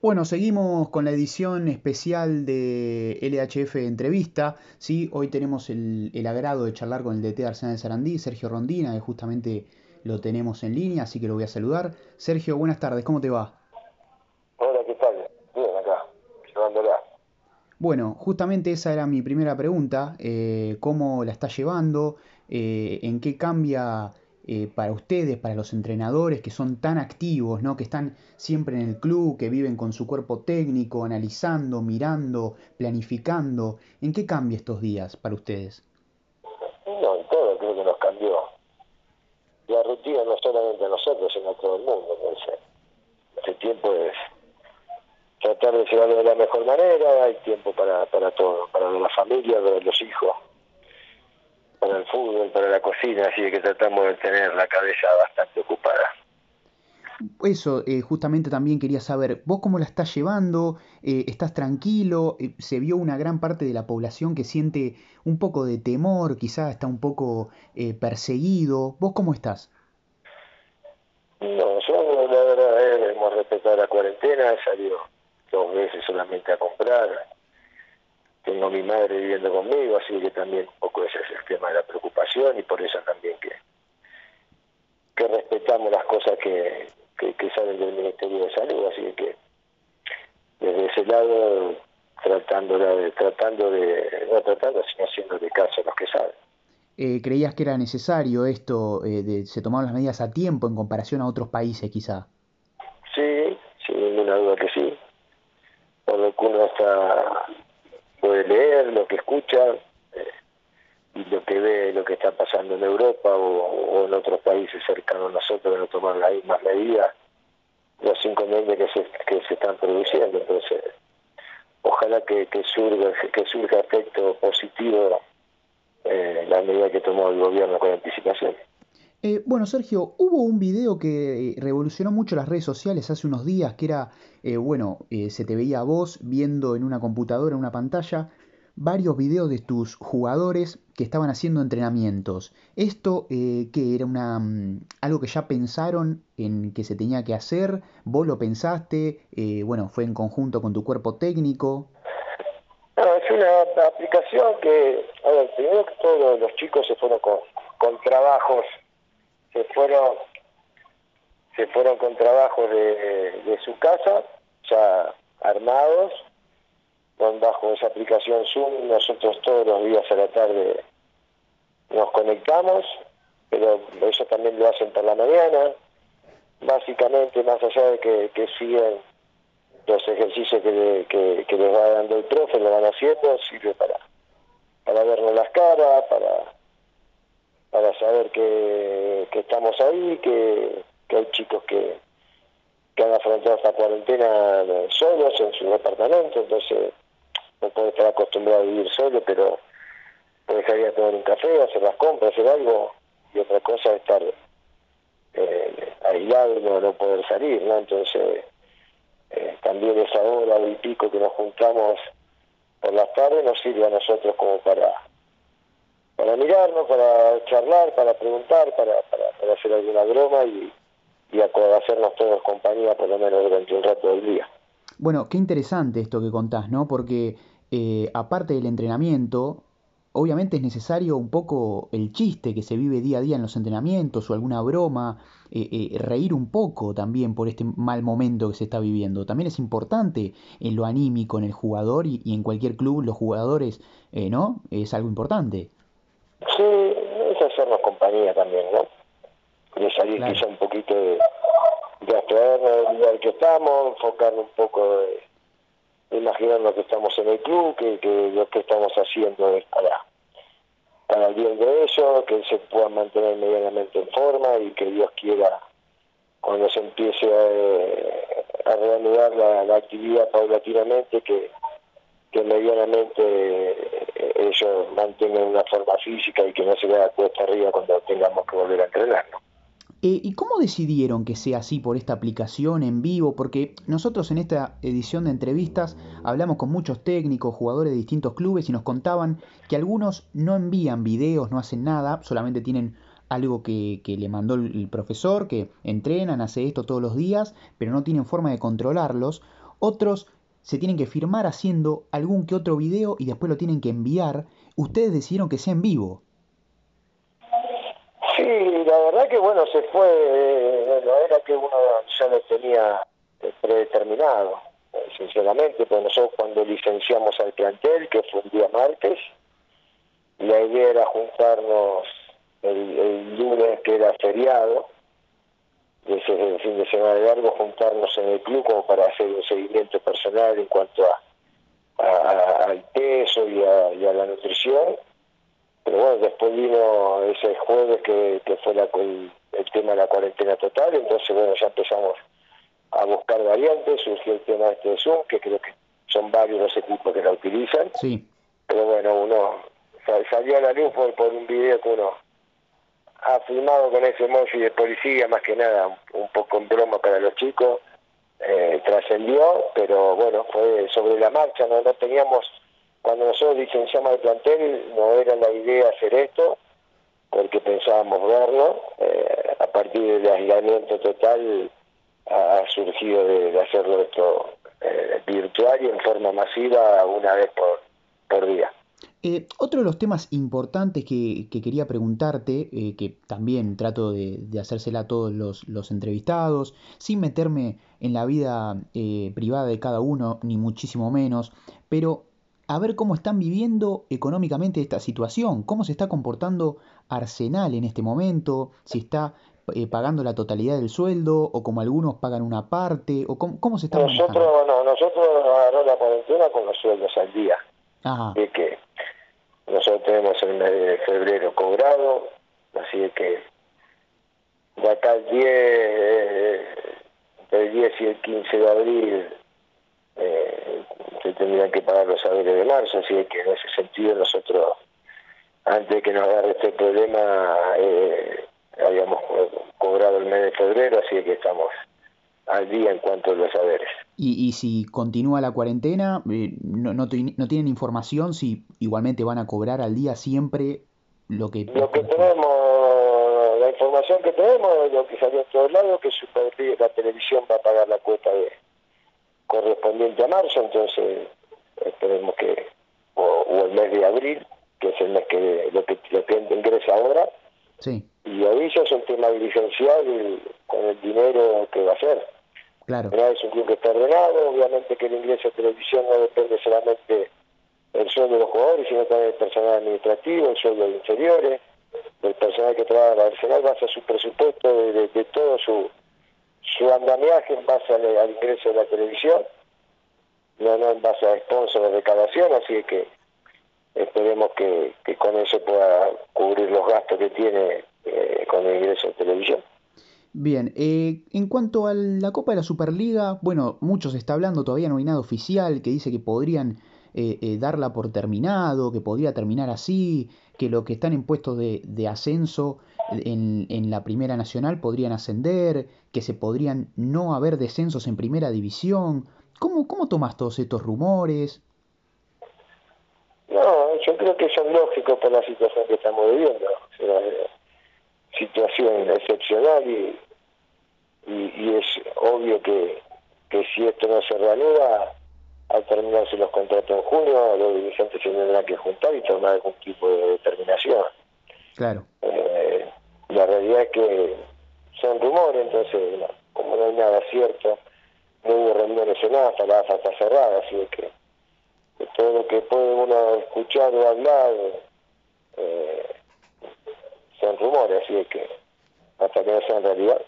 Bueno, seguimos con la edición especial de LHF Entrevista. ¿sí? Hoy tenemos el, agrado de charlar con el DT de Arsenal de Sarandí, Sergio Rondina, que justamente lo tenemos en línea, así que lo voy a saludar. Sergio, buenas tardes, ¿cómo te va? Hola, ¿qué tal? Bien, acá, llevándola. Bueno, justamente esa era mi primera pregunta. Eh, ¿Cómo la está llevando? Eh, ¿En qué cambia eh, para ustedes, para los entrenadores que son tan activos, ¿no? que están siempre en el club, que viven con su cuerpo técnico, analizando, mirando, planificando? ¿En qué cambia estos días para ustedes? No, en todo creo que nos cambió. La rutina no solamente a nosotros, sino a todo el mundo. Entonces, este tiempo es tratar de llevarlo de la mejor manera, hay tiempo para, para todo, para la familia, para los hijos para el fútbol, para la cocina, así que tratamos de tener la cabeza bastante ocupada. Eso, eh, justamente también quería saber, ¿vos cómo la estás llevando? Eh, ¿Estás tranquilo? Eh, ¿Se vio una gran parte de la población que siente un poco de temor, quizá está un poco perseguido? ¿Vos cómo estás? No, yo la verdad hemos respetado la cuarentena, he salido dos veces solamente a comprar, tengo a mi madre viviendo conmigo, así que también un poco ese es el tema de la preocupación y por eso también que, que respetamos las cosas que, que, salen del Ministerio de Salud, así que desde ese lado tratando de, tratando de, no tratando, sino haciendo de caso a los que saben. Eh, ¿Creías que era necesario esto, eh, de, se tomaron las medidas a tiempo en comparación a otros países quizá? Sí, sin ninguna duda que sí. Por lo que uno está puede leer, lo que escucha eh, y lo que ve, lo que está pasando en Europa o, en otros países cercanos a nosotros que no toman las mismas medidas, los inconvenientes que se, que se están produciendo. Entonces, ojalá que, que surga que surja efecto positivo eh, la medida que tomó el gobierno con anticipación. Eh, bueno, Sergio, hubo un video que revolucionó mucho las redes sociales hace unos días, que era, eh, bueno, eh, se te veía a vos viendo en una computadora, en una pantalla, varios videos de tus jugadores que estaban haciendo entrenamientos. ¿Esto que era una, mm, algo que ya pensaron en que se tenía que hacer? ¿Vos lo pensaste? bueno, ¿fue en conjunto con tu cuerpo técnico? Es una aplicación que, a ver, primero que todos los chicos se fueron con trabajos se fueron se fueron con trabajos de, de su casa ya armados con bajo esa aplicación Zoom nosotros todos los días a la tarde nos conectamos pero eso también lo hacen por la mañana. Básicamente más allá de que, que siguen los ejercicios que, que, que les va dando el profe lo van haciendo sirve para para vernos las caras para saber que, que estamos ahí, que, hay chicos que, han afrontado esta cuarentena solos en su departamento, entonces no puede estar acostumbrado a vivir solo, pero puede salir a tomar un café, hacer las compras, hacer algo, y otra cosa es estar eh, aislado no poder salir, ¿no? Entonces, eh, también esa hora y pico que nos juntamos por las tardes nos sirve a nosotros como para para mirarnos, para charlar, para preguntar, para, para, hacer alguna broma y, y hacernos todos compañía por lo menos durante un rato del día. Bueno, qué interesante esto que contás, ¿no? Porque eh, aparte del entrenamiento, obviamente es necesario un poco el chiste que se vive día a día en los entrenamientos o alguna broma, eh, eh, reír un poco también por este mal momento que se está viviendo. También es importante en lo anímico en el jugador y, y en cualquier club los jugadores, ¿no? Es algo importante. Sí, es hacernos compañía también, ¿no? De salir quizá un poquito de, de abstraernos del lugar que estamos, enfocarnos un poco de, imaginarnos que estamos en el club, que, que lo que estamos haciendo es para, para el bien de ellos, que se puedan mantener medianamente en forma y que Dios quiera cuando se empiece a, a reanudar la, la actividad paulatinamente que que medianamente eh, ellos mantengan una forma física y que no se vea cuesta arriba cuando tengamos que volver a entrenarlo. Eh, ¿Y cómo decidieron que sea así por esta aplicación en vivo? Porque nosotros en esta edición de entrevistas hablamos con muchos técnicos, jugadores de distintos clubes y nos contaban que algunos no envían videos, no hacen nada, solamente tienen algo que, que le mandó el profesor, que entrenan, hace esto todos los días, pero no tienen forma de controlarlos. Otros se tienen que firmar haciendo algún que otro video y después lo tienen que enviar. Ustedes decidieron que sea en vivo. Sí, la verdad que bueno, se fue, eh, no era que uno ya lo tenía eh, predeterminado, eh, sinceramente, pues nosotros cuando licenciamos al plantel, que fue un día martes, la idea era juntarnos el, lunes, que era feriado, ese el fin de semana largo, juntarnos en el club como para hacer un seguimiento personal en cuanto a, al peso y a la nutrición pero bueno, después vino ese jueves que, fue el, tema de la cuarentena total, entonces bueno, ya empezamos a buscar variantes, surgió el tema este de Zoom, que creo que son varios los equipos que la utilizan. Sí. Pero bueno, uno salió a la luz por, un video que uno ha filmado con ese emoji de policía, más que nada un, poco en broma para los chicos, eh, trascendió, pero bueno, fue sobre la marcha, no, no teníamos cuando nosotros licenciamos el plantel no era la idea hacer esto, porque pensábamos verlo, eh, a partir del aislamiento total ha, surgido de, hacerlo esto eh, virtual y en forma masiva una vez por, por día. Eh, otro de los temas importantes que, quería preguntarte, que también trato de, de, hacérsela a todos los, los, entrevistados, sin meterme en la vida privada de cada uno, ni muchísimo menos, pero a ver cómo están viviendo económicamente esta situación, cómo se está comportando Arsenal en este momento, si está eh, pagando la totalidad del sueldo o como algunos pagan una parte, o cómo, se está nosotros, No, nosotros agarramos la cuarentena con los sueldos al día. Ajá. Así que nosotros tenemos el mes de febrero cobrado, así que de acá el 10, el 10 y el 15 de abril eh, se tendrían que pagar los saberes de marzo, así que en ese sentido nosotros, antes de que nos agarre este problema, eh, habíamos cobrado el mes de febrero, así que estamos al día en cuanto a los saberes. Y, y si continúa la cuarentena, eh, no, no, no, tienen información si igualmente van a cobrar al día siempre lo que... Lo que tenemos, la información que tenemos, lo que salió en todos lados, que la televisión va a pagar la cuota de correspondiente a marzo, entonces esperemos que, o, el mes de abril, que es el mes que lo que, lo que ingresa ahora, sí. y ahí ya es un tema dirigencial con el dinero que va a ser. Claro. es un club que está ordenado, obviamente que el ingreso a televisión no depende solamente del sueldo de los jugadores, sino también del personal administrativo, el sueldo de inferiores, del personal que trabaja en Arsenal, basa su presupuesto de, de todo su su andamiaje en base al, ingreso de la televisión, no, no en base a sponsor de recaudación, así que esperemos que, con eso pueda cubrir los gastos que tiene eh, con el ingreso de televisión. Bien, eh, en cuanto a la Copa de la Superliga, bueno, muchos está hablando, todavía no hay nada oficial que dice que podrían eh, darla por terminado, que podría terminar así, que lo que están en puestos de, ascenso en, en, la Primera Nacional podrían ascender, que se podrían no haber descensos en Primera División. ¿Cómo, cómo tomas todos estos rumores? No, yo creo que son lógicos por la situación que estamos viviendo. Situación excepcional y, y, es obvio que, que si esto no se reanuda, al terminarse los contratos en junio, los dirigentes se tendrán que juntar y tomar algún tipo de determinación. Claro. Eh, la realidad es que son rumores, entonces, como no hay nada cierto, no hubo reuniones en nada, hasta la AFA está cerrada, así que, todo lo que puede uno escuchar o hablar eh, son rumores, así que hasta que no sean realidad.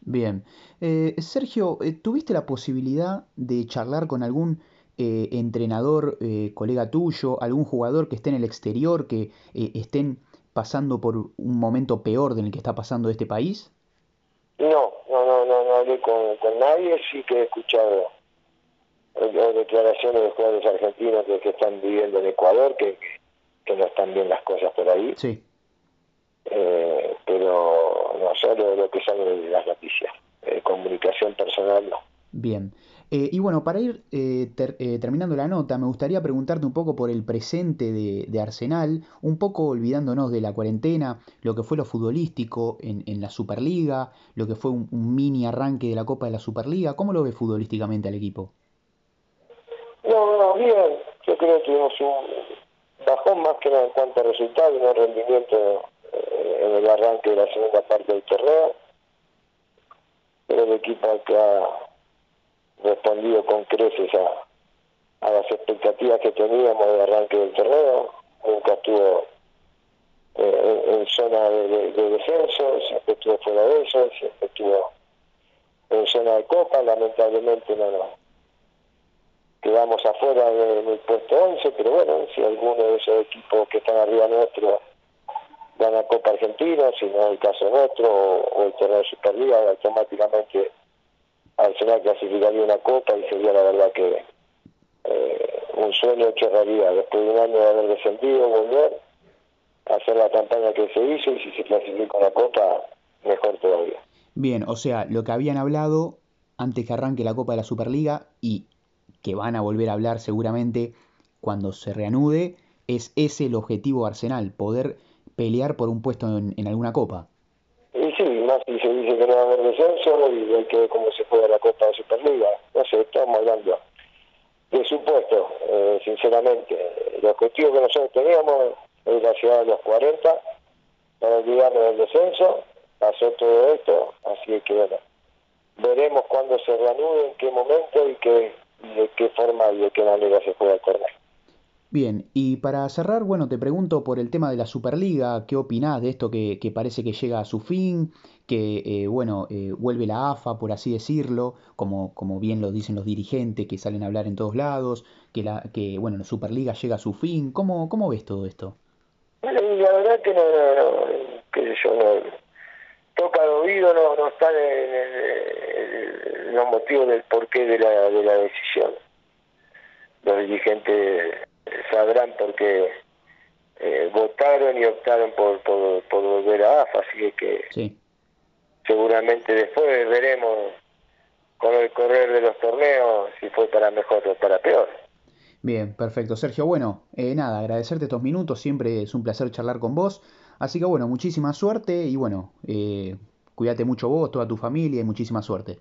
Bien. Eh, Sergio, eh, ¿tuviste la posibilidad de charlar con algún eh, entrenador, eh, colega tuyo, algún jugador que esté en el exterior, que eh, estén pasando por un momento peor del que está pasando este país? No, no, no, no, no hablé con, nadie, sí que he escuchado declaraciones de jugadores argentinos que, están viviendo en Ecuador, que, que, no están bien las cosas por ahí. Sí. Pero no, solo lo que sale de las noticias. comunicación personal no. Bien. Eh, y bueno, para ir eh, eh, terminando la nota, me gustaría preguntarte un poco por el presente de, Arsenal, un poco olvidándonos de la cuarentena, lo que fue lo futbolístico en, la Superliga, lo que fue un, mini arranque de la Copa de la Superliga. ¿Cómo lo ve futbolísticamente al equipo? no, bien, yo creo que tuvimos un bajón más que nada en cuanto a resultados, un rendimiento eh, en el arranque de la segunda parte del torneo, pero el equipo que ha respondido con creces a, a las expectativas que teníamos de arranque del torneo, nunca estuvo eh, en, zona de, descenso, siempre estuvo fuera de eso, siempre estuvo en zona de copa, lamentablemente no, no. Quedamos afuera del puesto 11, pero bueno, si alguno de esos equipos que están arriba nuestro gana Copa Argentina, si no es el caso nuestro, o, el torneo de Superliga, automáticamente Arsenal clasificaría una Copa y sería la verdad que eh, un sueño hecho realidad. Después de un año de haber descendido, volver a hacer la campaña que se hizo y si se clasifica una Copa, mejor todavía. Bien, o sea, lo que habían hablado antes que arranque la Copa de la Superliga y que van a volver a hablar seguramente cuando se reanude, es ese el objetivo de Arsenal, poder pelear por un puesto en, alguna copa. Y sí, más si se dice que no va a haber descenso y hay que ver cómo se juega la Copa de Superliga. No sé, estamos hablando de supuesto, eh, sinceramente. El objetivo que nosotros teníamos es la ciudad de los 40, para olvidarnos del descenso, pasó todo esto, así que bueno, veremos cuándo se reanude, en qué momento y qué de qué forma y de qué manera se juega el torneo. Bien, y para cerrar, bueno, te pregunto por el tema de la Superliga, ¿qué opinás de esto que, parece que llega a su fin, que, eh, bueno, eh, vuelve la AFA, por así decirlo, como, como bien lo dicen los dirigentes que salen a hablar en todos lados, que, la, que bueno, la Superliga llega a su fin, ¿cómo, cómo ves todo esto? la verdad que no, no, que yo no, toca de oído, no, no están los motivos del porqué de la, de la decisión. Los dirigentes sabrán por qué eh, votaron y optaron por, por, volver a AFA, así que seguramente después veremos con el correr de los torneos si fue para mejor o para peor. Bien, perfecto. Sergio, bueno, eh, nada, agradecerte estos minutos, siempre es un placer charlar con vos. Así que bueno, muchísima suerte y bueno, eh, cuídate mucho vos, toda tu familia y muchísima suerte.